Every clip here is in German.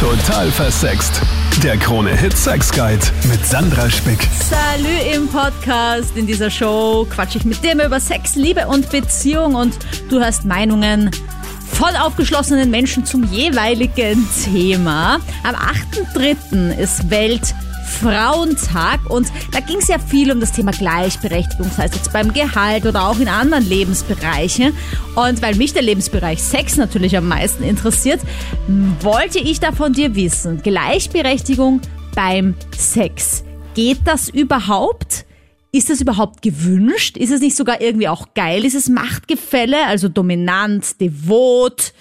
Total versext. Der Krone Hit Sex Guide mit Sandra Spick. Salü im Podcast. In dieser Show quatsche ich mit dir immer über Sex, Liebe und Beziehung und du hörst Meinungen voll aufgeschlossenen Menschen zum jeweiligen Thema. Am 8.3. ist Welt Frauentag und da ging es ja viel um das Thema Gleichberechtigung, sei es jetzt beim Gehalt oder auch in anderen Lebensbereichen. Und weil mich der Lebensbereich Sex natürlich am meisten interessiert, wollte ich da von dir wissen, Gleichberechtigung beim Sex. Geht das überhaupt? Ist das überhaupt gewünscht? Ist es nicht sogar irgendwie auch geil, dieses Machtgefälle, also dominant, devot?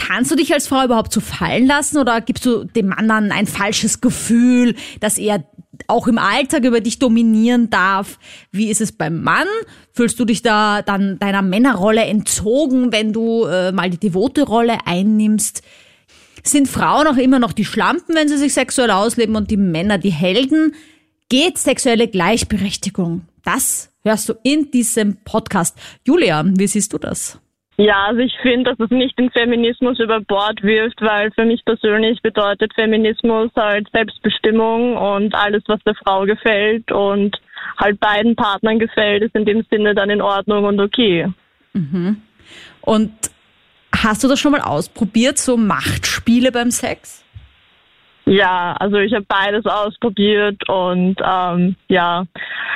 Kannst du dich als Frau überhaupt so fallen lassen oder gibst du dem Mann dann ein falsches Gefühl, dass er auch im Alltag über dich dominieren darf? Wie ist es beim Mann? Fühlst du dich da dann deiner Männerrolle entzogen, wenn du äh, mal die devote Rolle einnimmst? Sind Frauen auch immer noch die Schlampen, wenn sie sich sexuell ausleben und die Männer die Helden? Geht sexuelle Gleichberechtigung? Das hörst du in diesem Podcast. Julia, wie siehst du das? Ja, also ich finde, dass es nicht den Feminismus über Bord wirft, weil für mich persönlich bedeutet Feminismus halt Selbstbestimmung und alles, was der Frau gefällt und halt beiden Partnern gefällt, ist in dem Sinne dann in Ordnung und okay. Mhm. Und hast du das schon mal ausprobiert, so Machtspiele beim Sex? Ja, also ich habe beides ausprobiert und ähm, ja,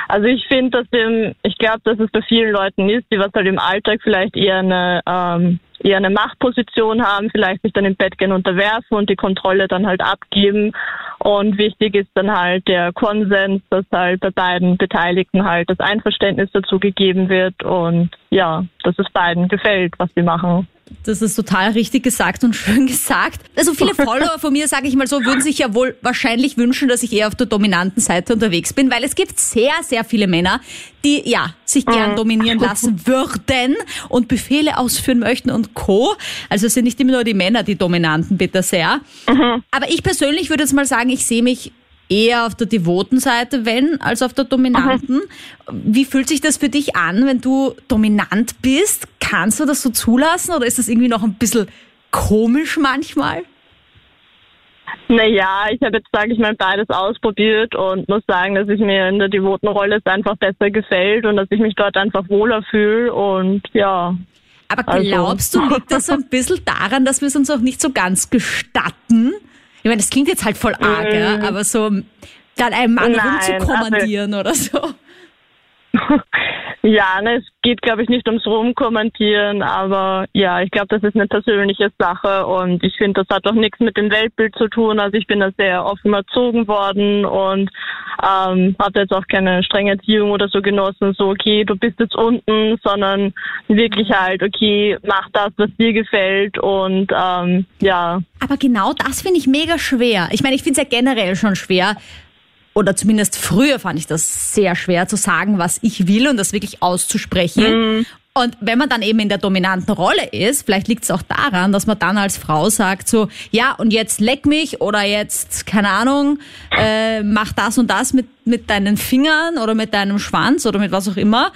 also ich finde, dass dem, ich glaube, dass es bei vielen Leuten ist, die was halt im Alltag vielleicht eher eine ähm, eher eine Machtposition haben, vielleicht sich dann im Bett gehen unterwerfen und die Kontrolle dann halt abgeben. Und wichtig ist dann halt der Konsens, dass halt bei beiden Beteiligten halt das Einverständnis dazu gegeben wird und ja, dass es beiden gefällt, was sie machen. Das ist total richtig gesagt und schön gesagt. Also viele Follower von mir, sage ich mal so, würden sich ja wohl wahrscheinlich wünschen, dass ich eher auf der dominanten Seite unterwegs bin, weil es gibt sehr, sehr viele Männer, die ja sich gern mhm. dominieren lassen würden und Befehle ausführen möchten und Co. Also es sind nicht immer nur die Männer die Dominanten, bitte sehr. Mhm. Aber ich persönlich würde jetzt mal sagen, ich sehe mich eher auf der devoten Seite, wenn, als auf der dominanten. Wie fühlt sich das für dich an, wenn du dominant bist? Kannst du das so zulassen oder ist das irgendwie noch ein bisschen komisch manchmal? Naja, ich habe jetzt, sage ich mal, beides ausprobiert und muss sagen, dass ich mir in der devoten Rolle es einfach besser gefällt und dass ich mich dort einfach wohler fühle und ja. Aber also glaubst also. du, liegt das ein bisschen daran, dass wir es uns auch nicht so ganz gestatten? Ich meine, das klingt jetzt halt voll arg, mm. aber so dann einem Mann Nein, rumzukommandieren also, oder so. Ja, ne, es geht, glaube ich, nicht ums Rumkommentieren, aber ja, ich glaube, das ist eine persönliche Sache und ich finde, das hat doch nichts mit dem Weltbild zu tun. Also ich bin da sehr offen erzogen worden und ähm, habe jetzt auch keine strenge Erziehung oder so genossen, so okay, du bist jetzt unten, sondern wirklich halt, okay, mach das, was dir gefällt und ähm, ja. Aber genau das finde ich mega schwer. Ich meine, ich finde es ja generell schon schwer, oder zumindest früher fand ich das sehr schwer zu sagen, was ich will und das wirklich auszusprechen. Mhm. Und wenn man dann eben in der dominanten Rolle ist, vielleicht liegt es auch daran, dass man dann als Frau sagt so, ja, und jetzt leck mich oder jetzt, keine Ahnung, äh, mach das und das mit, mit deinen Fingern oder mit deinem Schwanz oder mit was auch immer,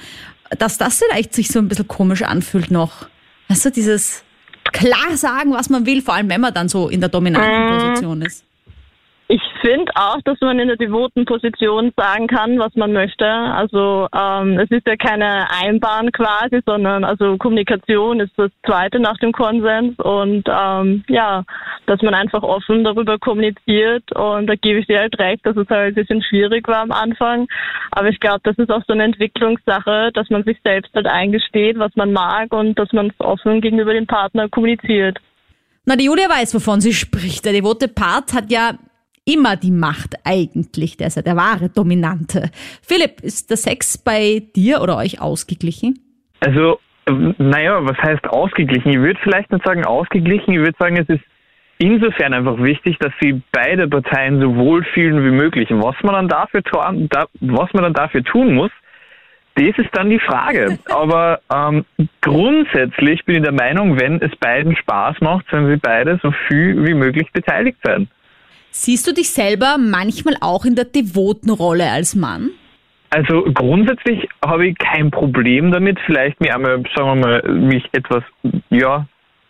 dass das vielleicht sich so ein bisschen komisch anfühlt noch. Weißt du, dieses klar sagen, was man will, vor allem wenn man dann so in der dominanten mhm. Position ist. Ich finde auch, dass man in der devoten Position sagen kann, was man möchte. Also ähm, es ist ja keine Einbahn quasi, sondern also Kommunikation ist das Zweite nach dem Konsens und ähm, ja, dass man einfach offen darüber kommuniziert und da gebe ich dir halt recht, dass es halt ein bisschen schwierig war am Anfang. Aber ich glaube, das ist auch so eine Entwicklungssache, dass man sich selbst halt eingesteht, was man mag und dass man es offen gegenüber dem Partner kommuniziert. Na, die Julia weiß, wovon sie spricht. Der devote Part hat ja immer die Macht eigentlich. Der ist ja der wahre Dominante. Philipp, ist der Sex bei dir oder euch ausgeglichen? Also, naja, was heißt ausgeglichen? Ich würde vielleicht nicht sagen ausgeglichen. Ich würde sagen, es ist insofern einfach wichtig, dass sie beide Parteien so wohlfühlen wie möglich. Und was man dann dafür, was man dann dafür tun muss, das ist dann die Frage. Aber ähm, grundsätzlich bin ich der Meinung, wenn es beiden Spaß macht, sollen sie beide so viel wie möglich beteiligt sein. Siehst du dich selber manchmal auch in der devoten Rolle als Mann? Also grundsätzlich habe ich kein Problem damit, vielleicht mir einmal, sagen wir mal, mich etwas, ja,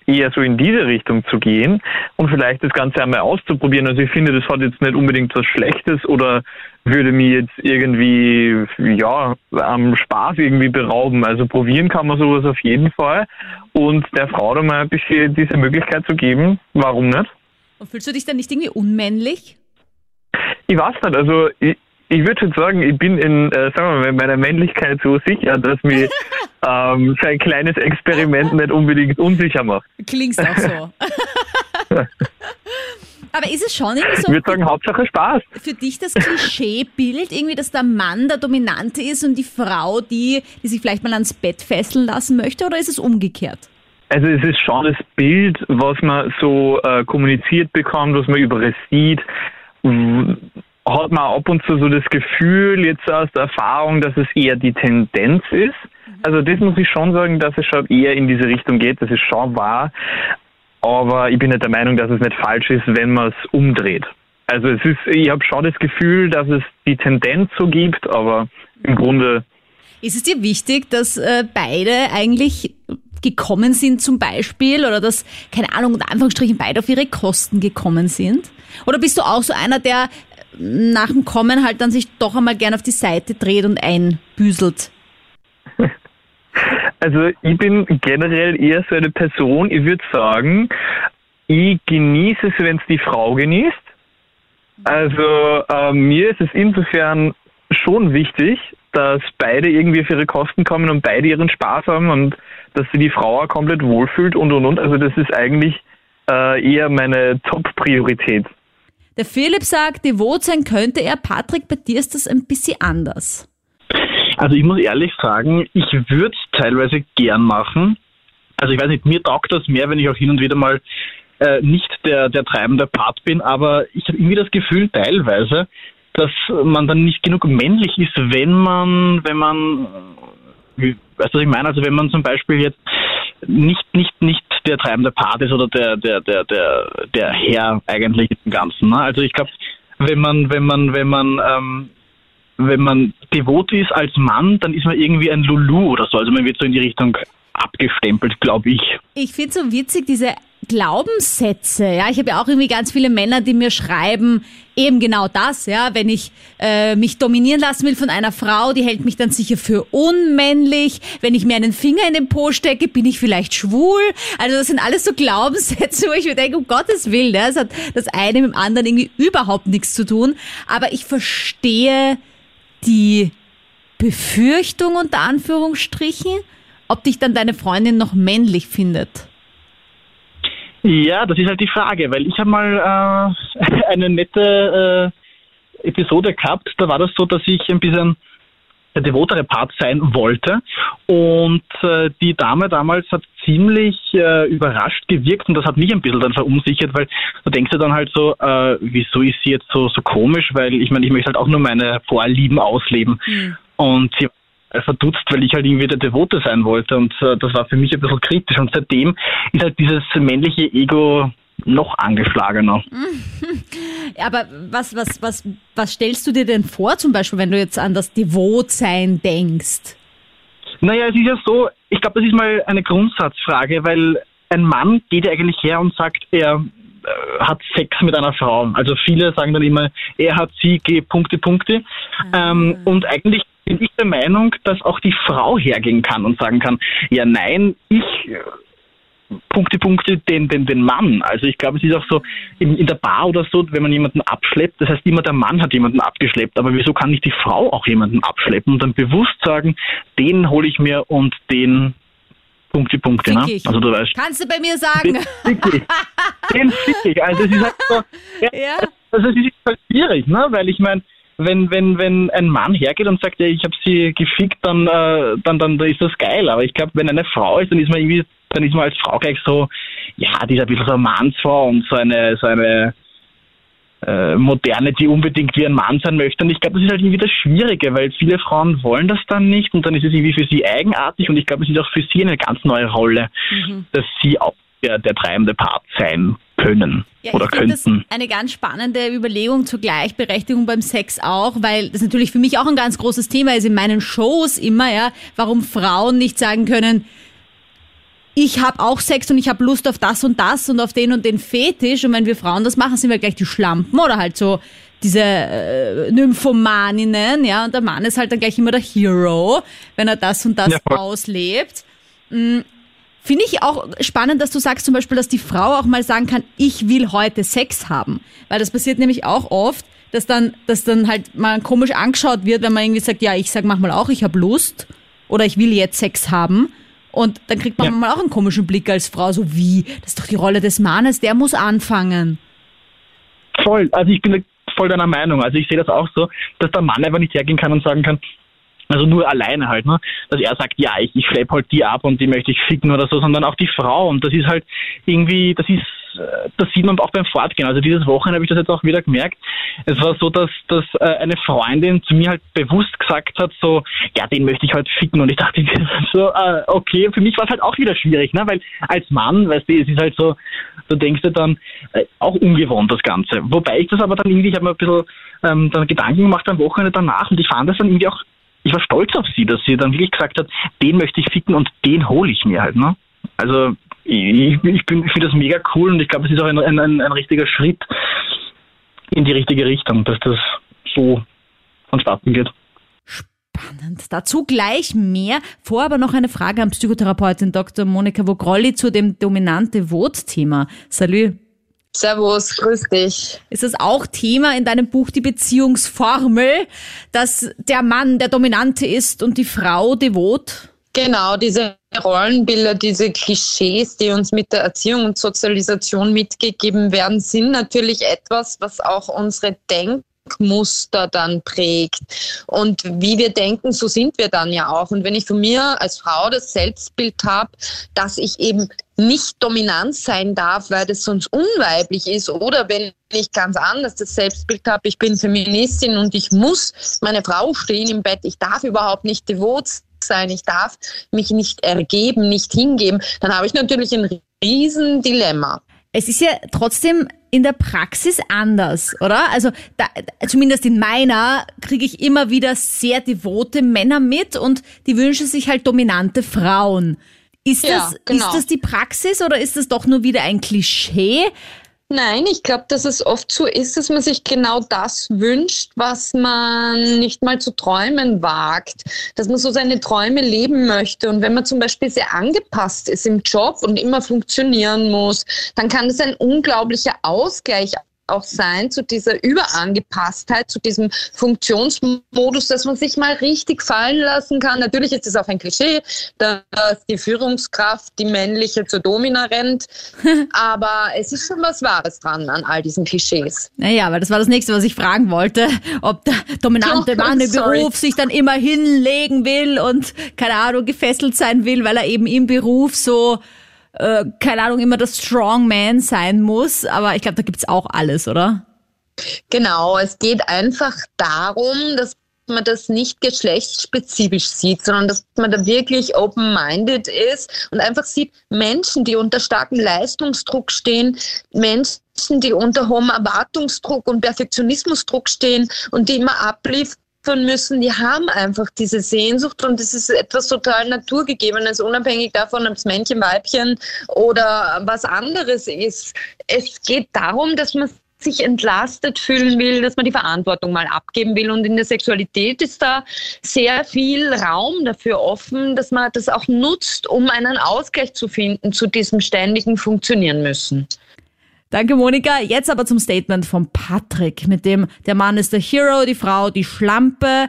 eher so in diese Richtung zu gehen und vielleicht das Ganze einmal auszuprobieren. Also ich finde, das hat jetzt nicht unbedingt was Schlechtes oder würde mir jetzt irgendwie, ja, am Spaß irgendwie berauben. Also probieren kann man sowas auf jeden Fall und der Frau dann mal ein bisschen diese Möglichkeit zu geben, warum nicht? Und fühlst du dich dann nicht irgendwie unmännlich? Ich weiß nicht, also ich, ich würde schon sagen, ich bin in, äh, sagen wir mal, in meiner Männlichkeit so sicher, dass mich ähm, so ein kleines Experiment nicht unbedingt unsicher macht. Klingst auch so. Aber ist es schon irgendwie so Ich würde sagen, Hauptsache Spaß. für dich das Klischeebild, irgendwie, dass der Mann der Dominante ist und die Frau die, die sich vielleicht mal ans Bett fesseln lassen möchte, oder ist es umgekehrt? Also es ist schon das Bild, was man so äh, kommuniziert bekommt, was man über es sieht, hat man ab und zu so das Gefühl jetzt aus der Erfahrung, dass es eher die Tendenz ist. Also das muss ich schon sagen, dass es schon eher in diese Richtung geht, das ist schon wahr. Aber ich bin nicht der Meinung, dass es nicht falsch ist, wenn man es umdreht. Also es ist, ich habe schon das Gefühl, dass es die Tendenz so gibt, aber im Grunde Ist es dir wichtig, dass äh, beide eigentlich gekommen sind zum Beispiel oder dass, keine Ahnung, unter Anführungsstrichen beide auf ihre Kosten gekommen sind? Oder bist du auch so einer, der äh, nach dem Kommen halt dann sich doch einmal gern auf die Seite dreht und einbüselt? Also ich bin generell eher so eine Person, ich würde sagen, ich genieße es, wenn es die Frau genießt. Also äh, mir ist es insofern schon wichtig, dass beide irgendwie auf ihre Kosten kommen und beide ihren Spaß haben und dass sie die Frau auch komplett wohlfühlt und und und. Also das ist eigentlich äh, eher meine Top-Priorität. Der Philipp sagt, devot sein könnte er. Patrick, bei dir ist das ein bisschen anders. Also ich muss ehrlich sagen, ich würde es teilweise gern machen. Also ich weiß nicht, mir taugt das mehr, wenn ich auch hin und wieder mal äh, nicht der, der treibende Part bin, aber ich habe irgendwie das Gefühl teilweise, dass man dann nicht genug männlich ist, wenn man, wenn man, weißt was ich meine? Also wenn man zum Beispiel jetzt nicht, nicht, nicht der treibende Part ist oder der, der, der, der, der Herr eigentlich im Ganzen. Ne? Also ich glaube, wenn man, wenn man, wenn man ähm, wenn man devot ist als Mann, dann ist man irgendwie ein Lulu oder so. Also man wird so in die Richtung abgestempelt, glaube ich. Ich finde so witzig, diese Glaubenssätze. Ja, ich habe ja auch irgendwie ganz viele Männer, die mir schreiben, eben genau das, ja, wenn ich äh, mich dominieren lassen will von einer Frau, die hält mich dann sicher für unmännlich. Wenn ich mir einen Finger in den Po stecke, bin ich vielleicht schwul. Also das sind alles so Glaubenssätze, wo ich mir denke, um Gottes Willen, ja, das hat das eine mit dem anderen irgendwie überhaupt nichts zu tun. Aber ich verstehe die Befürchtung unter Anführungsstrichen, ob dich dann deine Freundin noch männlich findet. Ja, das ist halt die Frage, weil ich habe mal äh, eine nette äh, Episode gehabt. Da war das so, dass ich ein bisschen der devotere Part sein wollte. Und äh, die Dame damals hat ziemlich äh, überrascht gewirkt und das hat mich ein bisschen dann verunsichert, weil du denkst dir dann halt so, äh, wieso ist sie jetzt so, so komisch, weil ich meine, ich möchte halt auch nur meine Vorlieben ausleben. Und sie verdutzt, weil ich halt irgendwie der Devote sein wollte und äh, das war für mich ein bisschen kritisch und seitdem ist halt dieses männliche Ego noch angeschlagener. Aber was, was, was, was stellst du dir denn vor, zum Beispiel, wenn du jetzt an das Devotsein denkst? Naja, es ist ja so, ich glaube, das ist mal eine Grundsatzfrage, weil ein Mann geht ja eigentlich her und sagt, er äh, hat Sex mit einer Frau. Also viele sagen dann immer, er hat sie, G, Punkte, Punkte. Ähm, und eigentlich bin ich der Meinung, dass auch die Frau hergehen kann und sagen kann, ja nein, ich Punkte, Punkte, den, den, den Mann. Also ich glaube, es ist auch so in, in der Bar oder so, wenn man jemanden abschleppt, das heißt immer der Mann hat jemanden abgeschleppt, aber wieso kann nicht die Frau auch jemanden abschleppen und dann bewusst sagen, den hole ich mir und den Punkte, Punkte. Ne? Also du weißt, Kannst du bei mir sagen? den fick ich. Den fick ich. Also es ist halt so, ja, Ja. also es ist halt schwierig, ne? weil ich meine, wenn, wenn, wenn ein Mann hergeht und sagt, ja, ich habe sie gefickt, dann, äh, dann, dann ist das geil. Aber ich glaube, wenn eine Frau ist, dann ist man irgendwie, dann ist man als Frau gleich so, ja, die ist ein bisschen so eine Mannsfrau und so eine, so eine äh, Moderne, die unbedingt wie ein Mann sein möchte. Und ich glaube, das ist halt irgendwie das Schwierige, weil viele Frauen wollen das dann nicht und dann ist es irgendwie für sie eigenartig und ich glaube, es ist auch für sie eine ganz neue Rolle, dass sie auch der, der treibende Part sein können Ja, oder finde das könnten. eine ganz spannende Überlegung zur Gleichberechtigung beim Sex auch, weil das natürlich für mich auch ein ganz großes Thema ist in meinen Shows immer, ja, warum Frauen nicht sagen können, ich habe auch Sex und ich habe Lust auf das und das und auf den und den Fetisch. Und wenn wir Frauen das machen, sind wir gleich die Schlampen oder halt so diese äh, Nymphomaninnen, ja. Und der Mann ist halt dann gleich immer der Hero, wenn er das und das Ja, auslebt. Mm, Finde ich auch spannend, dass du sagst zum Beispiel, dass die Frau auch mal sagen kann, ich will heute Sex haben. Weil das passiert nämlich auch oft, dass dann, dass dann halt mal komisch angeschaut wird, wenn man irgendwie sagt, ja, ich sag manchmal auch, ich habe Lust oder ich will jetzt Sex haben. Und dann kriegt man Ja. manchmal auch einen komischen Blick als Frau, so wie, das ist doch die Rolle des Mannes, der muss anfangen. Voll, also ich bin voll deiner Meinung. Also ich sehe das auch so, dass der Mann einfach nicht hergehen kann und sagen kann, also nur alleine halt, ne? Dass er sagt, ja, ich, ich schlepp halt die ab und die möchte ich ficken oder so, sondern auch die Frau. Und das ist halt irgendwie, das ist, äh, das sieht man auch beim Fortgehen. Also dieses Wochenende habe ich das jetzt auch wieder gemerkt. Es war so, dass, dass äh, eine Freundin zu mir halt bewusst gesagt hat, so, ja, den möchte ich halt ficken. Und ich dachte so, äh, okay, für mich war es halt auch wieder schwierig, ne? Weil als Mann, weißt du, es ist halt so, du denkst dir dann, äh, auch ungewohnt das Ganze. Wobei ich das aber dann irgendwie, ich habe mir ein bisschen ähm, dann Gedanken gemacht am Wochenende danach und ich fand das dann irgendwie auch, ich war stolz auf sie, dass sie dann wirklich gesagt hat, den möchte ich ficken und den hole ich mir halt, ne? Also ich, ich, ich finde das mega cool und ich glaube, es ist auch ein, ein, ein, richtiger Schritt in die richtige Richtung, dass das so vonstatten geht. Spannend. Dazu gleich mehr. Vor aber noch eine Frage an Psychotherapeutin Dr. Monika Vogrolli zu dem dominante Vot-Thema. Salü. Servus, grüß dich. Ist das auch Thema in deinem Buch die Beziehungsformel, dass der Mann der Dominante ist und die Frau devot? Genau, diese Rollenbilder, diese Klischees, die uns mit der Erziehung und Sozialisation mitgegeben werden, sind natürlich etwas, was auch unsere Denkmuster dann prägt. Und wie wir denken, so sind wir dann ja auch. Und wenn ich von mir als Frau das Selbstbild habe, dass ich eben nicht dominant sein darf, weil das sonst unweiblich ist, oder wenn ich ganz anders das Selbstbild habe, ich bin Feministin und ich muss meine Frau stehen im Bett, ich darf überhaupt nicht devot sein, ich darf mich nicht ergeben, nicht hingeben, dann habe ich natürlich ein riesen Dilemma. Es ist ja trotzdem in der Praxis anders, oder? Also da, zumindest in meiner kriege ich immer wieder sehr devote Männer mit und die wünschen sich halt dominante Frauen. Ist Ja, das, genau. ist das die Praxis oder ist das doch nur wieder ein Klischee? Nein, ich glaube, dass es oft so ist, dass man sich genau das wünscht, was man nicht mal zu träumen wagt, dass man so seine Träume leben möchte. Und wenn man zum Beispiel sehr angepasst ist im Job und immer funktionieren muss, dann kann es ein unglaublicher Ausgleich auch sein zu dieser Überangepasstheit, zu diesem Funktionsmodus, dass man sich mal richtig fallen lassen kann. Natürlich ist es auch ein Klischee, dass die Führungskraft die männliche zur Domina rennt, aber es ist schon was Wahres dran an all diesen Klischees. Naja, weil das war das nächste, was ich fragen wollte, ob der dominante Oh, Mann im sorry. Beruf sich dann immer hinlegen will und, keine Ahnung, gefesselt sein will, weil er eben im Beruf so, äh, keine Ahnung, immer das Strong Man sein muss. Aber ich glaube, da gibt's auch alles, oder? Genau, es geht einfach darum, dass man das nicht geschlechtsspezifisch sieht, sondern dass man da wirklich open-minded ist und einfach sieht, Menschen, die unter starkem Leistungsdruck stehen, Menschen, die unter hohem Erwartungsdruck und Perfektionismusdruck stehen und die immer abliefern müssen, die haben einfach diese Sehnsucht und es ist etwas total Naturgegebenes, unabhängig davon, ob es Männchen, Weibchen oder was anderes ist. Es geht darum, dass man sich entlastet fühlen will, dass man die Verantwortung mal abgeben will. Und in der Sexualität ist da sehr viel Raum dafür offen, dass man das auch nutzt, um einen Ausgleich zu finden zu diesem ständigen Funktionieren müssen. Danke, Monika. Jetzt aber zum Statement von Patrick, mit dem der Mann ist der Hero, die Frau die Schlampe.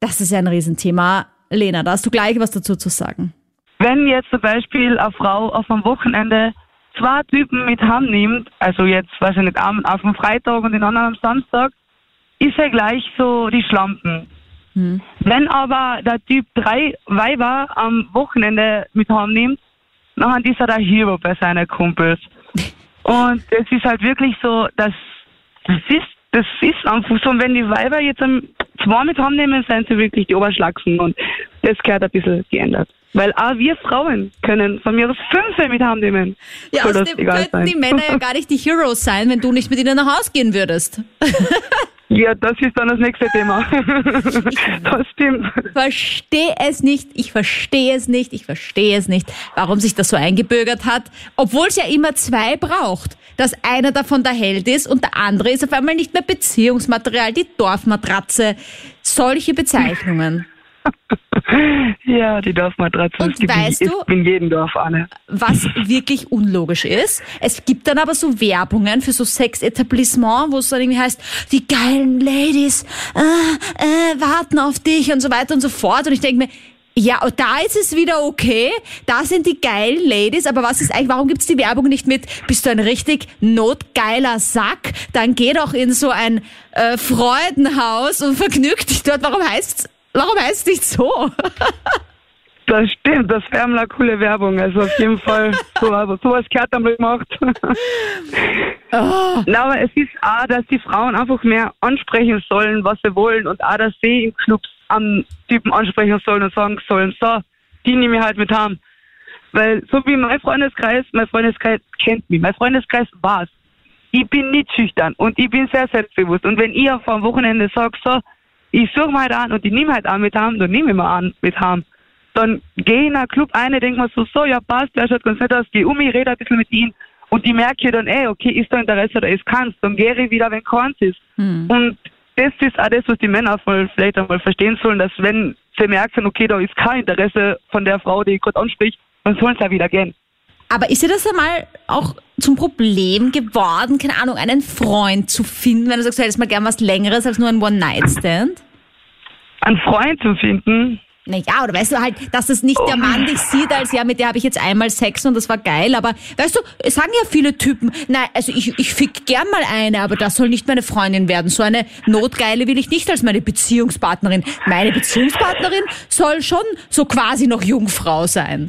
Das ist ja ein Riesenthema. Lena, da hast du gleich was dazu zu sagen. wenn jetzt zum Beispiel eine Frau auf einem Wochenende zwei Typen mit Hand nimmt, also jetzt, weiß ich nicht, einen auf dem Freitag und den anderen am Samstag, ist er gleich so die Schlampen. Wenn aber der Typ drei Weiber am Wochenende mit heimnimmt, dann ist er der Hero bei seinen Kumpels. Und es ist halt wirklich so, dass das ist, das ist einfach so. Und wenn die Weiber jetzt am zwei mit heimnehmen, sind sie wirklich die Oberschlachsen. Und das gehört ein bisschen geändert. Weil auch wir Frauen können von mir aus fünf mit heimnehmen. Ja, Soll das außerdem egal könnten die Männer ja gar nicht die Heroes sein, wenn du nicht mit ihnen nach Hause gehen würdest. Ja, das ist dann das nächste Thema. das stimmt. Verstehe es nicht, ich verstehe es nicht, ich verstehe es nicht, warum sich das so eingebürgert hat, obwohl es ja immer zwei braucht. Dass einer davon der Held ist und der andere ist auf einmal nicht mehr Beziehungsmaterial, die Dorfmatratze. Solche Bezeichnungen. Ja, die Dorfmatratze. Und Es gibt weißt in, du- in jedem Dorf eine. was wirklich unlogisch ist. Es gibt dann aber so Werbungen für so Sexetablissement, wo es dann irgendwie heißt, die geilen Ladies äh, äh, warten auf dich und so weiter und so fort. Und ich denke mir, ja, da ist es wieder okay. Da sind die geilen Ladies. Aber was ist eigentlich, warum gibt's die Werbung nicht mit, bist du ein richtig notgeiler Sack? Dann geh doch in so ein äh, Freudenhaus und vergnüg dich dort. Warum heißt's, warum heißt's nicht so? Das stimmt, das wäre eine coole Werbung. Also auf jeden Fall, so, also sowas gehört einmal gemacht. Na, aber es ist auch, dass die Frauen einfach mehr ansprechen sollen, was sie wollen und auch, dass sie in Clubs am Typen ansprechen sollen und sagen sollen, so, die nehme ich halt mit haben. Weil so wie mein Freundeskreis, mein Freundeskreis kennt mich, mein Freundeskreis war's. Ich bin nicht schüchtern und ich bin sehr selbstbewusst. Und wenn ihr vom Wochenende sagt, so, ich suche mal halt an und ich nehme halt an mit haben, dann nehme ich mal an mit haben. Dann gehe ich in einen Club ein, denke mir so, so, ja passt, der schaut ganz nett aus, geh um mich, rede ein bisschen mit ihm und ich merke dann, ey, okay, ist da Interesse oder ist keins, dann gehe ich wieder, wenn keins ist. Und das ist auch das, was die Männer vielleicht einmal verstehen sollen, dass wenn sie merken, okay, da ist kein Interesse von der Frau, die ich gerade anspricht, dann sollen sie auch wieder gehen. Aber ist dir das einmal auch zum Problem geworden, keine Ahnung, einen Freund zu finden, wenn du sagst, du hättest mal gern was Längeres als nur ein One-Night-Stand? Einen Freund zu finden, Naja, oder weißt du halt, dass es nicht der Mann dich sieht, als ja, mit der habe ich jetzt einmal Sex und das war geil, aber weißt du, es sagen ja viele Typen, nein, also ich, ich fick gern mal eine, aber das soll nicht meine Freundin werden. So eine Notgeile will ich nicht als meine Beziehungspartnerin. Meine Beziehungspartnerin soll schon so quasi noch Jungfrau sein.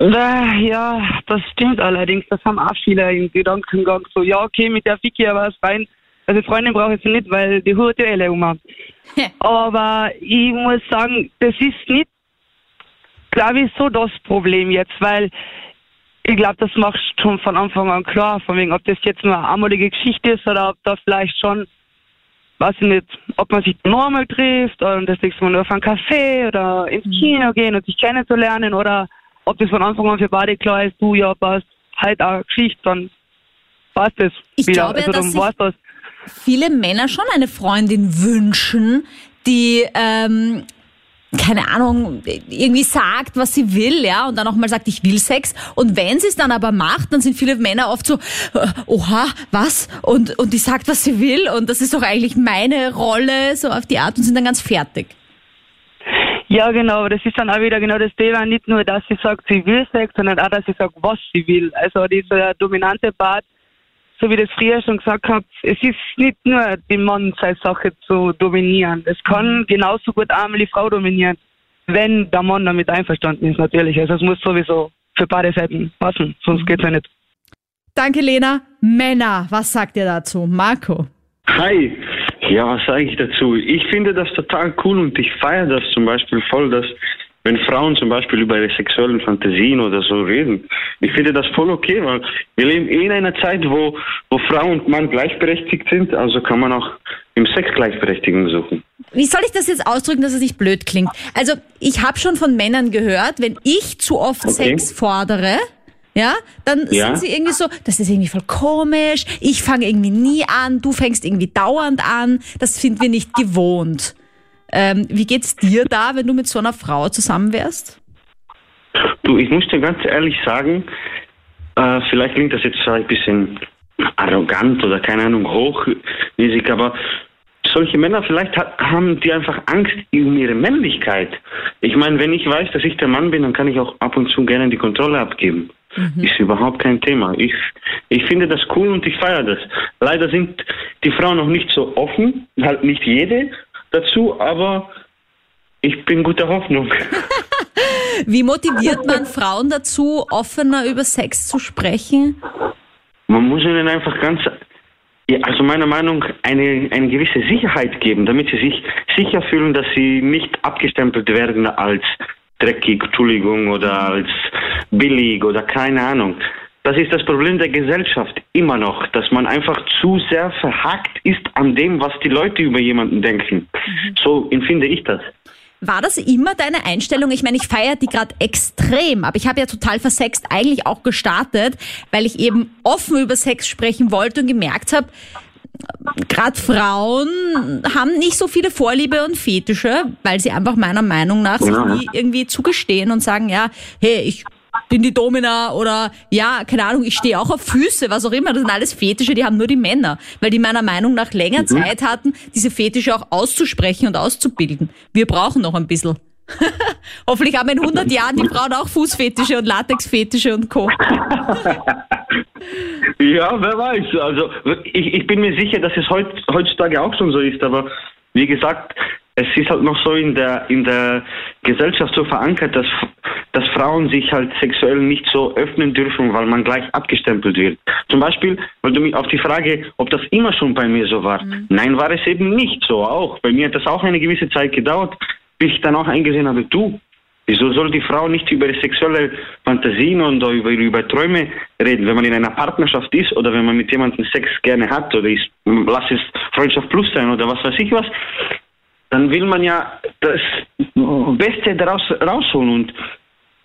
Äh, Ja, das stimmt allerdings. Das haben auch viele im Gedankengang so, ja, okay, mit der Vicky aber es rein. Also Freundin brauche ich sie nicht, weil die hurt ja alle um. Aber ich muss sagen, das ist nicht, glaube ich, so das Problem jetzt, weil ich glaube, das machst du schon von Anfang an klar, von wegen, ob das jetzt nur eine einmalige Geschichte ist oder ob da vielleicht schon, weiß ich nicht, ob man sich normal trifft oder das nächste Mal nur auf einen Café oder ins Kino gehen und sich kennenzulernen oder ob das von Anfang an für beide klar ist, du ja passt, halt auch Geschichte, dann passt es Ich wieder. glaube also dass dann war's das. viele Männer schon eine Freundin wünschen, die, ähm, keine Ahnung, irgendwie sagt, was sie will, ja, und dann auch mal sagt, ich will Sex. Und wenn sie es dann aber macht, dann sind viele Männer oft so, äh, oha, was? Und, und die sagt, was sie will. Und das ist doch eigentlich meine Rolle, so auf die Art, und sind dann ganz fertig. Ja, genau, aber das ist dann auch wieder genau das Thema, nicht nur, dass sie sagt, sie will Sex, sondern auch, dass sie sagt, was sie will. Also dieser dominante Part, so wie das früher schon gesagt habe, es ist nicht nur die Mann seine Sache zu dominieren. Es kann genauso gut auch mal die Frau dominieren, wenn der Mann damit einverstanden ist, natürlich. Also es muss sowieso für beide Seiten passen, sonst geht's ja nicht. Danke, Lena. Männer, was sagt ihr dazu? Marco? Hi. Ja, was sage ich dazu? Ich finde das total cool und ich feiere das zum Beispiel voll, dass wenn Frauen zum Beispiel über ihre sexuellen Fantasien oder so reden, ich finde das voll okay, weil wir leben eh in einer Zeit, wo, wo Frau und Mann gleichberechtigt sind, also kann man auch im Sex Gleichberechtigung suchen. Wie soll ich das jetzt ausdrücken, dass es nicht blöd klingt? Also, ich habe schon von Männern gehört, wenn ich zu oft Okay. Sex fordere, ja, dann Ja. sind sie irgendwie so, das ist irgendwie voll komisch, ich fange irgendwie nie an, du fängst irgendwie dauernd an, das sind wir nicht gewohnt. Ähm, wie geht's dir da, wenn du mit so einer Frau zusammen wärst? Du, ich muss dir ganz ehrlich sagen, äh, vielleicht klingt das jetzt ein bisschen arrogant oder keine Ahnung, hochmäßig, aber solche Männer vielleicht ha haben die einfach Angst um ihre Männlichkeit. Ich meine, wenn ich weiß, dass ich der Mann bin, dann kann ich auch ab und zu gerne die Kontrolle abgeben. Ist überhaupt kein Thema. Ich, ich finde das cool und ich feiere das. Leider sind die Frauen noch nicht so offen, halt nicht jede dazu, aber ich bin guter Hoffnung. Wie motiviert man Frauen dazu, offener über Sex zu sprechen? Man muss ihnen einfach ganz, also meiner Meinung eine, eine gewisse Sicherheit geben, damit sie sich sicher fühlen, dass sie nicht abgestempelt werden als dreckig, Entschuldigung, oder als billig oder keine Ahnung. das ist das Problem der Gesellschaft immer noch, dass man einfach zu sehr verhackt ist an dem, was die Leute über jemanden denken. So empfinde ich das. War das immer deine Einstellung? Ich meine, ich feiere die gerade extrem, aber ich habe ja total versext eigentlich auch gestartet, weil ich eben offen über Sex sprechen wollte und gemerkt habe, gerade Frauen haben nicht so viele Vorliebe und Fetische, weil sie einfach meiner Meinung nach sich nie irgendwie zugestehen und sagen, ja, hey, ich bin die Domina oder ja, keine Ahnung, ich stehe auch auf Füße, was auch immer. Das sind alles Fetische, die haben nur die Männer, weil die meiner Meinung nach länger Zeit hatten, diese Fetische auch auszusprechen und auszubilden. Wir brauchen noch ein bisschen. Hoffentlich haben in 100 Jahren die Frauen auch Fußfetische und Latexfetische und Co. Ja, wer weiß. Also ich, ich bin mir sicher, dass es heut, heutzutage auch schon so ist, aber wie gesagt, es ist halt noch so in der in der Gesellschaft so verankert, dass dass Frauen sich halt sexuell nicht so öffnen dürfen, weil man gleich abgestempelt wird. Zum Beispiel, weil du mich auf die Frage, ob das immer schon bei mir so war. Nein, war es eben nicht so. Auch bei mir hat das auch eine gewisse Zeit gedauert, ich dann auch eingesehen habe, du, Wieso soll die Frau nicht über sexuelle Fantasien und über, über Träume reden, wenn man in einer Partnerschaft ist oder wenn man mit jemandem Sex gerne hat oder ist, lass es Freundschaft plus sein oder was weiß ich was, dann will man ja das Beste daraus rausholen und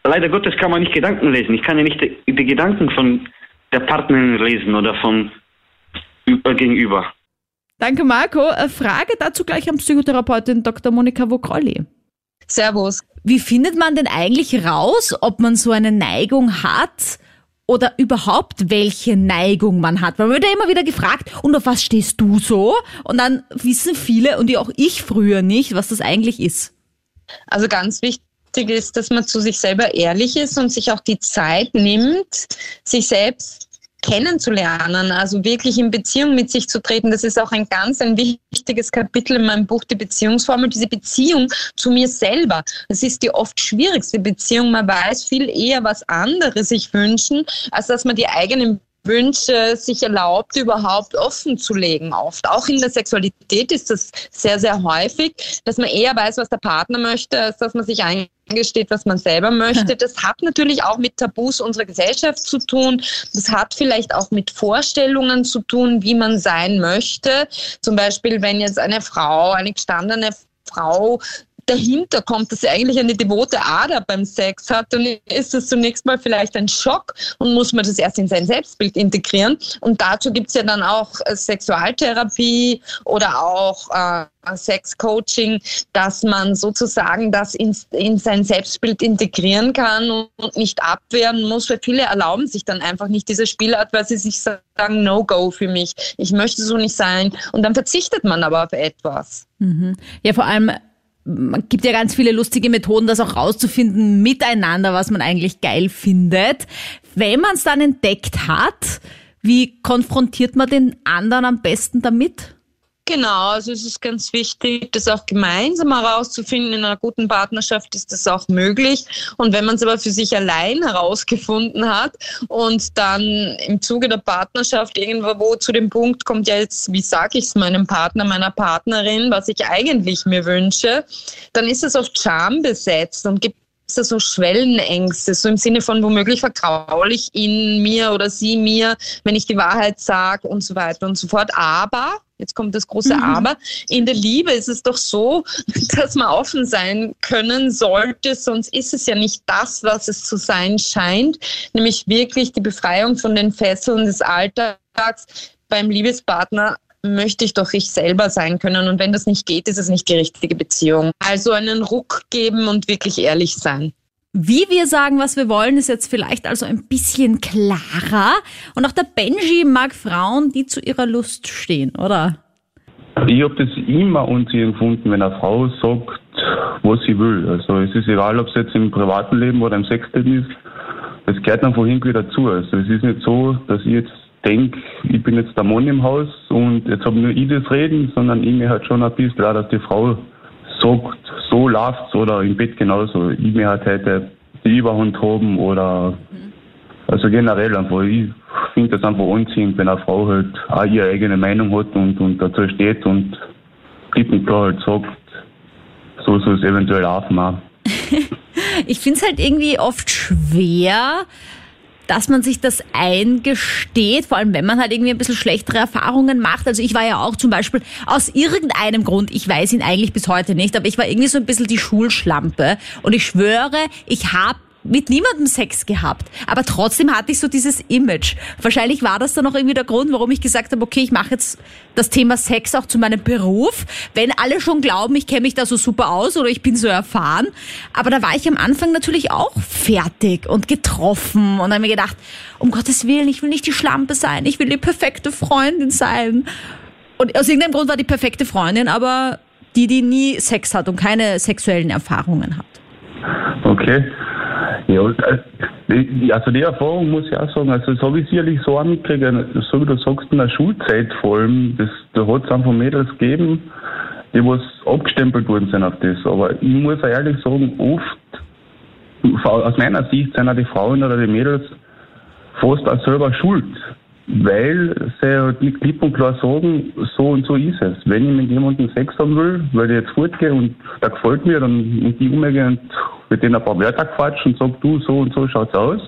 leider Gottes kann man nicht Gedanken lesen. Ich kann ja nicht die, die Gedanken von der Partnerin lesen oder von über, gegenüber. Danke, Marco. Frage dazu gleich an Psychotherapeutin Dr. Monika Vokrolli. Servus. Wie findet man denn eigentlich raus, ob man so eine Neigung hat oder überhaupt welche Neigung man hat? Weil man wird ja immer wieder gefragt, und auf was stehst du so? Und dann wissen viele und auch ich früher nicht, was das eigentlich ist. Also ganz wichtig ist, dass man zu sich selber ehrlich ist und sich auch die Zeit nimmt, sich selbst kennenzulernen, also wirklich in Beziehung mit sich zu treten. Das ist auch ein ganz ein wichtiges Kapitel in meinem Buch, die Beziehungsformel, diese Beziehung zu mir selber. Das ist die oft schwierigste Beziehung. Man weiß viel eher, was andere sich wünschen, als dass man die eigenen Wünsche sich erlaubt, überhaupt offen zu legen oft. Auch in der Sexualität ist das sehr, sehr häufig, dass man eher weiß, was der Partner möchte, als dass man sich eingesteht, was man selber möchte. Das hat natürlich auch mit Tabus unserer Gesellschaft zu tun. Das hat vielleicht auch mit Vorstellungen zu tun, wie man sein möchte. Zum Beispiel, wenn jetzt eine Frau, eine gestandene Frau dahinter kommt, dass sie eigentlich eine devote Ader beim Sex hat, dann ist das zunächst mal vielleicht ein Schock und muss man das erst in sein Selbstbild integrieren. Und dazu gibt es ja dann auch äh, Sexualtherapie oder auch äh, Sexcoaching, dass man sozusagen das in, in sein Selbstbild integrieren kann und nicht abwehren muss, weil viele erlauben sich dann einfach nicht diese Spielart, weil sie sich sagen, no go für mich, ich möchte so nicht sein. Und dann verzichtet man aber auf etwas. Ja, vor allem, man gibt ja ganz viele lustige Methoden, das auch rauszufinden miteinander, was man eigentlich geil findet. Wenn man es dann entdeckt hat, wie konfrontiert man den anderen am besten damit? Genau, also es ist ganz wichtig, das auch gemeinsam herauszufinden. In einer guten Partnerschaft ist das auch möglich. Und wenn man es aber für sich allein herausgefunden hat und dann im Zuge der Partnerschaft irgendwo zu dem Punkt kommt, ja jetzt, wie sage ich es meinem Partner, meiner Partnerin, was ich eigentlich mir wünsche, dann ist es oft schambesetzt und gibt es da so Schwellenängste, so im Sinne von womöglich vergraule ich ihn mir oder sie mir, wenn ich die Wahrheit sage und so weiter und so fort. Aber Jetzt kommt das große Aber. In der Liebe ist es doch so, dass man offen sein können sollte, sonst ist es ja nicht das, was es zu sein scheint, nämlich wirklich die Befreiung von den Fesseln des Alltags. Beim Liebespartner möchte ich doch ich selber sein können und wenn das nicht geht, ist es nicht die richtige Beziehung. Also einen Ruck geben und wirklich ehrlich sein. Wie wir sagen, was wir wollen, ist jetzt vielleicht also ein bisschen klarer. Und auch der Benji mag Frauen, die zu ihrer Lust stehen, oder? Ich habe das immer unziehen empfunden, wenn eine Frau sagt, was sie will. Also es ist egal, ob es jetzt im privaten Leben oder im Sexleben ist. Das gehört einfach irgendwie dazu. Also es ist nicht so, dass ich jetzt denke, ich bin jetzt der Mann im Haus und jetzt habe nur ich das Reden, sondern ich mir halt schon ein bisschen auch, dass die Frau sagt, so läuft's oder im Bett genauso. Ich mir halt heute die Überhand haben oder also generell einfach. Ich finde das einfach anziehend, wenn eine Frau halt auch ihre eigene Meinung hat und, und dazu steht und klipp und klar halt sagt, so soll es eventuell laufen. Ich finde es halt irgendwie oft schwer, dass man sich das eingesteht, vor allem wenn man halt irgendwie ein bisschen schlechtere Erfahrungen macht. Also ich war ja auch zum Beispiel aus irgendeinem Grund, ich weiß ihn eigentlich bis heute nicht, aber ich war irgendwie so ein bisschen die Schulschlampe und ich schwöre, ich habe mit niemandem Sex gehabt. Aber trotzdem hatte ich so dieses Image. Wahrscheinlich war das dann auch irgendwie der Grund, warum ich gesagt habe, okay, ich mache jetzt das Thema Sex auch zu meinem Beruf. Wenn alle schon glauben, ich kenne mich da so super aus oder ich bin so erfahren. Aber da war ich am Anfang natürlich auch fertig und getroffen und habe mir gedacht, um Gottes Willen, ich will nicht die Schlampe sein, ich will die perfekte Freundin sein. Und aus irgendeinem Grund war die perfekte Freundin, aber die, die nie Sex hat und keine sexuellen Erfahrungen hat. Okay. Ja, also die Erfahrung muss ich auch sagen, also das habe ich sicherlich so auch mitgekriegt, so wie du sagst, in der Schulzeit vor allem, das, da hat es einfach Mädels gegeben, die was abgestempelt worden sind auf das. Aber ich muss auch ehrlich sagen, oft, aus meiner Sicht sind auch die Frauen oder die Mädels fast auch selber schuld weil sie halt nicht klipp und klar sagen, so und so ist es. Wenn ich mit jemandem Sex haben will, weil ich jetzt fortgehe und der gefällt mir, dann muss ich umgehe und mit denen ein paar Wörter quatschen und sag, du, so und so schaut's aus.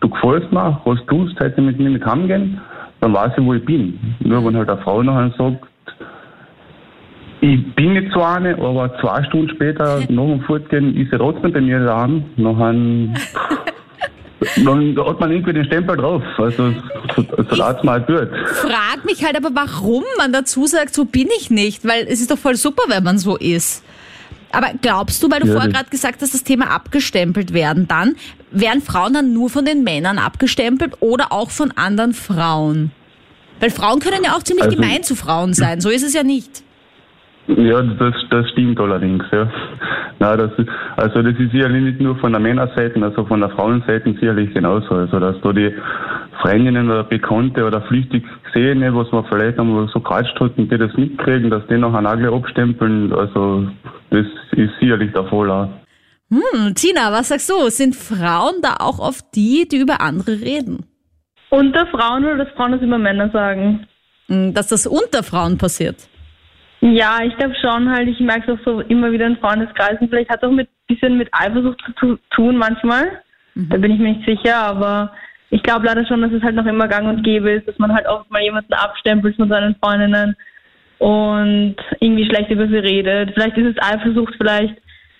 Du gefällst mir, was tust, heute mit mir mit heimgehen, dann weiß ich, wo ich bin. Nur wenn halt eine Frau nachher sagt, ich bin nicht so eine, aber zwei Stunden später, nach dem Fortgehen, ist sie trotzdem bei mir daheim. Nachher dann hat man irgendwie den Stempel drauf. Also so, so laut mal tut. Frag mich halt aber, warum man dazu sagt, so bin ich nicht, weil es ist doch voll super, wenn man so ist. Aber glaubst du, weil du ja, vorher gerade gesagt hast, das Thema abgestempelt werden dann, werden Frauen dann nur von den Männern abgestempelt oder auch von anderen Frauen? Weil Frauen können ja auch ziemlich also, gemein zu Frauen sein, so ist es ja nicht. Ja, das, das stimmt allerdings, ja. Nein, das ist, also das ist sicherlich nicht nur von der Männerseite, also von der Frauenseite sicherlich genauso. Also dass da die Freundinnen oder Bekannte oder flüchtig Gesehene, was man vielleicht einmal so quatscht hat und die das mitkriegen, dass die noch einen Nagel abstempeln, also das ist sicherlich der Fall auch. Hm, Tina, was sagst du? Sind Frauen da auch oft die, die über andere reden? Unter Frauen oder dass Frauen das über Männer sagen? Hm, dass das unter Frauen passiert? Ja, ich glaube schon halt, ich merke es auch so immer wieder in Freundeskreisen. Vielleicht hat es auch ein bisschen mit Eifersucht zu tun manchmal. Mhm. Da bin ich mir nicht sicher, aber ich glaube leider schon, dass es halt noch immer gang und gäbe ist, dass man halt oft mal jemanden abstempelt von seinen Freundinnen und irgendwie schlecht über sie redet. Vielleicht ist es Eifersucht, vielleicht,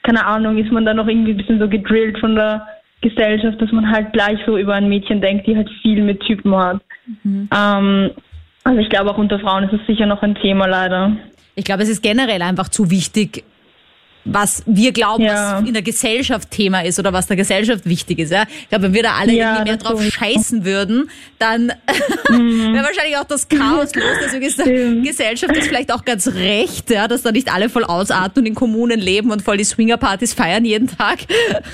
keine Ahnung, ist man da noch irgendwie ein bisschen so gedrillt von der Gesellschaft, dass man halt gleich so über ein Mädchen denkt, die halt viel mit Typen hat. Mhm. Ähm, also ich glaube auch unter Frauen ist es sicher noch ein Thema leider. Ich glaube, es ist generell einfach zu wichtig, was wir glauben, ja. was in der Gesellschaft Thema ist oder was der Gesellschaft wichtig ist. Ja? Ich glaube, wenn wir da alle ja, irgendwie mehr drauf scheißen würden, dann mhm. wäre wahrscheinlich auch das Chaos los. Deswegen ist der Gesellschaft ist vielleicht auch ganz recht, ja, dass da nicht alle voll ausatmen und in Kommunen leben und voll die Swingerpartys feiern jeden Tag.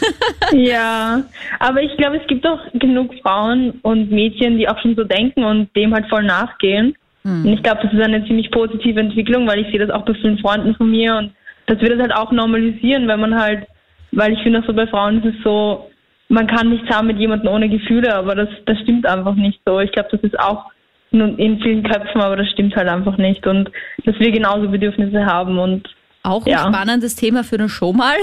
ja, aber ich glaube, es gibt auch genug Frauen und Mädchen, die auch schon so denken und dem halt voll nachgehen. Mhm. Und ich glaube, das ist eine ziemlich positive Entwicklung, weil ich sehe das auch bei vielen Freunden von mir und das wird es halt auch normalisieren, wenn man halt, weil ich finde auch so bei Frauen ist es so, man kann nichts haben mit jemandem ohne Gefühle, aber das, das stimmt einfach nicht so. Ich glaube, das ist auch in vielen Köpfen, aber das stimmt halt einfach nicht und dass wir genauso Bedürfnisse haben und auch ein ja. spannendes Thema für eine Show mal.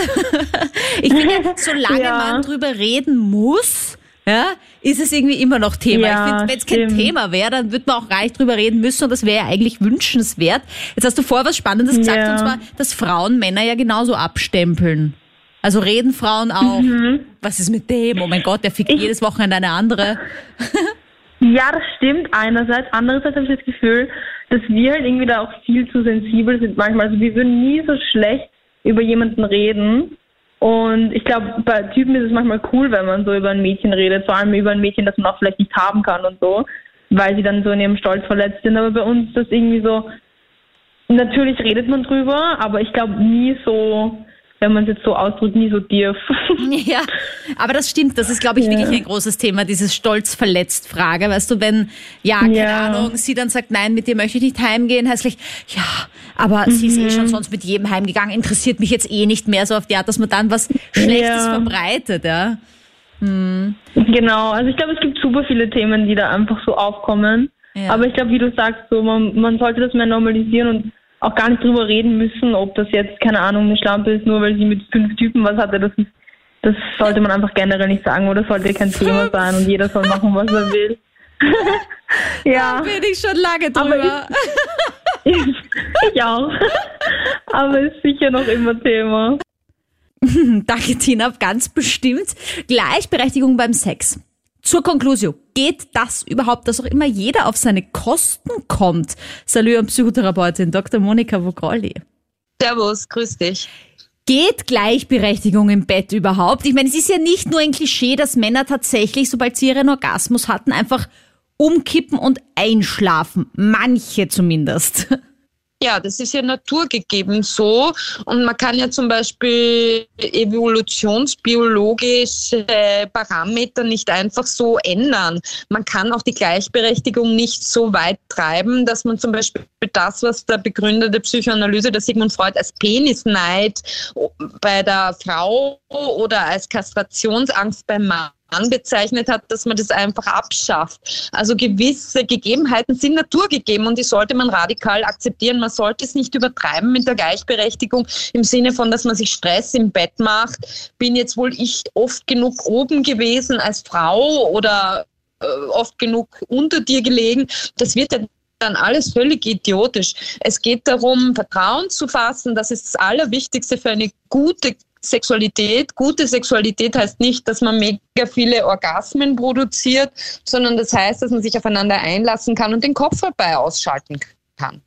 ich finde, solange ja. man drüber reden muss, ja, ist es irgendwie immer noch Thema. Ja, ich finde, wenn es kein Thema wäre, dann würde man auch reich drüber reden müssen und das wäre ja eigentlich wünschenswert. Jetzt hast du vorher was Spannendes gesagt ja. und zwar, dass Frauen Männer ja genauso abstempeln. Also reden Frauen auch. Mhm. Was ist mit dem? Oh mein Gott, der fickt ich, jedes Wochenende eine andere. ja, das stimmt einerseits. Andererseits habe ich das Gefühl, dass wir halt irgendwie da auch viel zu sensibel sind manchmal. Also wir würden nie so schlecht über jemanden reden, und ich glaube, bei Typen ist es manchmal cool, wenn man so über ein Mädchen redet, vor allem über ein Mädchen, das man auch vielleicht nicht haben kann und so, weil sie dann so in ihrem Stolz verletzt sind. Aber bei uns ist das irgendwie so, natürlich redet man drüber, aber ich glaube nie so, wenn man es jetzt so ausdrückt, nie so tief. Ja, aber das stimmt. Das ist, glaube ich, ja. wirklich ein großes Thema, dieses Stolz-verletzt-Frage. Weißt du, wenn, ja, keine ja. Ahnung, sie dann sagt, nein, mit dir möchte ich nicht heimgehen, heißt gleich, ja, aber mhm. sie ist eh schon mhm. sonst mit jedem heimgegangen, interessiert mich jetzt eh nicht mehr so auf die Art, dass man dann was Schlechtes ja. verbreitet, ja. Hm. Genau, also ich glaube, es gibt super viele Themen, die da einfach so aufkommen. Aber ich glaube, wie du sagst, so man, man sollte das mehr normalisieren und auch gar nicht drüber reden müssen, ob das jetzt, keine Ahnung, eine Schlampe ist, nur weil sie mit fünf Typen was hatte. Das ist, Das sollte man einfach generell nicht sagen oder sollte kein Thema sein und jeder soll machen, was er will. ja. Da bin ich schon lange drüber. Ich, ich auch. Aber ist sicher noch immer Thema. Danke, Tina, ganz bestimmt. Gleichberechtigung beim Sex. Zur Konklusion. Geht das überhaupt, dass auch immer jeder auf seine Kosten kommt? Salü an Psychotherapeutin Dr. Monika Vogrolli. Servus, grüß dich. Geht Gleichberechtigung im Bett überhaupt? Ich meine, es ist ja nicht nur ein Klischee, dass Männer tatsächlich, sobald sie ihren Orgasmus hatten, einfach umkippen und einschlafen. Manche zumindest. Ja, das ist ja naturgegeben so. Und man kann ja zum Beispiel evolutionsbiologische Parameter nicht einfach so ändern. Man kann auch die Gleichberechtigung nicht so weit treiben, dass man zum Beispiel das, was der Begründer der Psychoanalyse, der Sigmund Freud, als Penisneid bei der Frau oder als Kastrationsangst beim Mann bezeichnet hat, dass man das einfach abschafft. Also gewisse Gegebenheiten sind naturgegeben und die sollte man radikal akzeptieren. Man sollte es nicht übertreiben mit der Gleichberechtigung im Sinne von, dass man sich Stress im Bett macht. Bin jetzt wohl ich oft genug oben gewesen als Frau oder äh, oft genug unter dir gelegen. Das wird ja dann alles völlig idiotisch. Es geht darum, Vertrauen zu fassen. Das ist das Allerwichtigste für eine gute Sexualität. Gute Sexualität heißt nicht, dass man mega viele Orgasmen produziert, sondern das heißt, dass man sich aufeinander einlassen kann und den Kopf dabei ausschalten kann.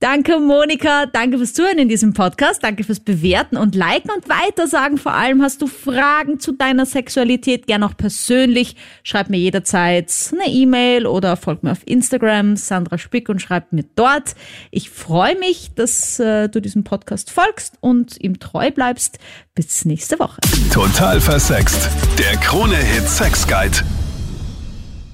Danke, Monika. Danke fürs Zuhören in diesem Podcast. Danke fürs Bewerten und Liken und weitersagen. Vor allem hast du Fragen zu deiner Sexualität, gern auch persönlich. Schreib mir jederzeit eine E-Mail oder folg mir auf Instagram, Sandra Spick und schreib mir dort. Ich freue mich, dass äh, du diesem Podcast folgst und ihm treu bleibst. Bis nächste Woche. Total versext. Der Krone-Hit Sex Guide.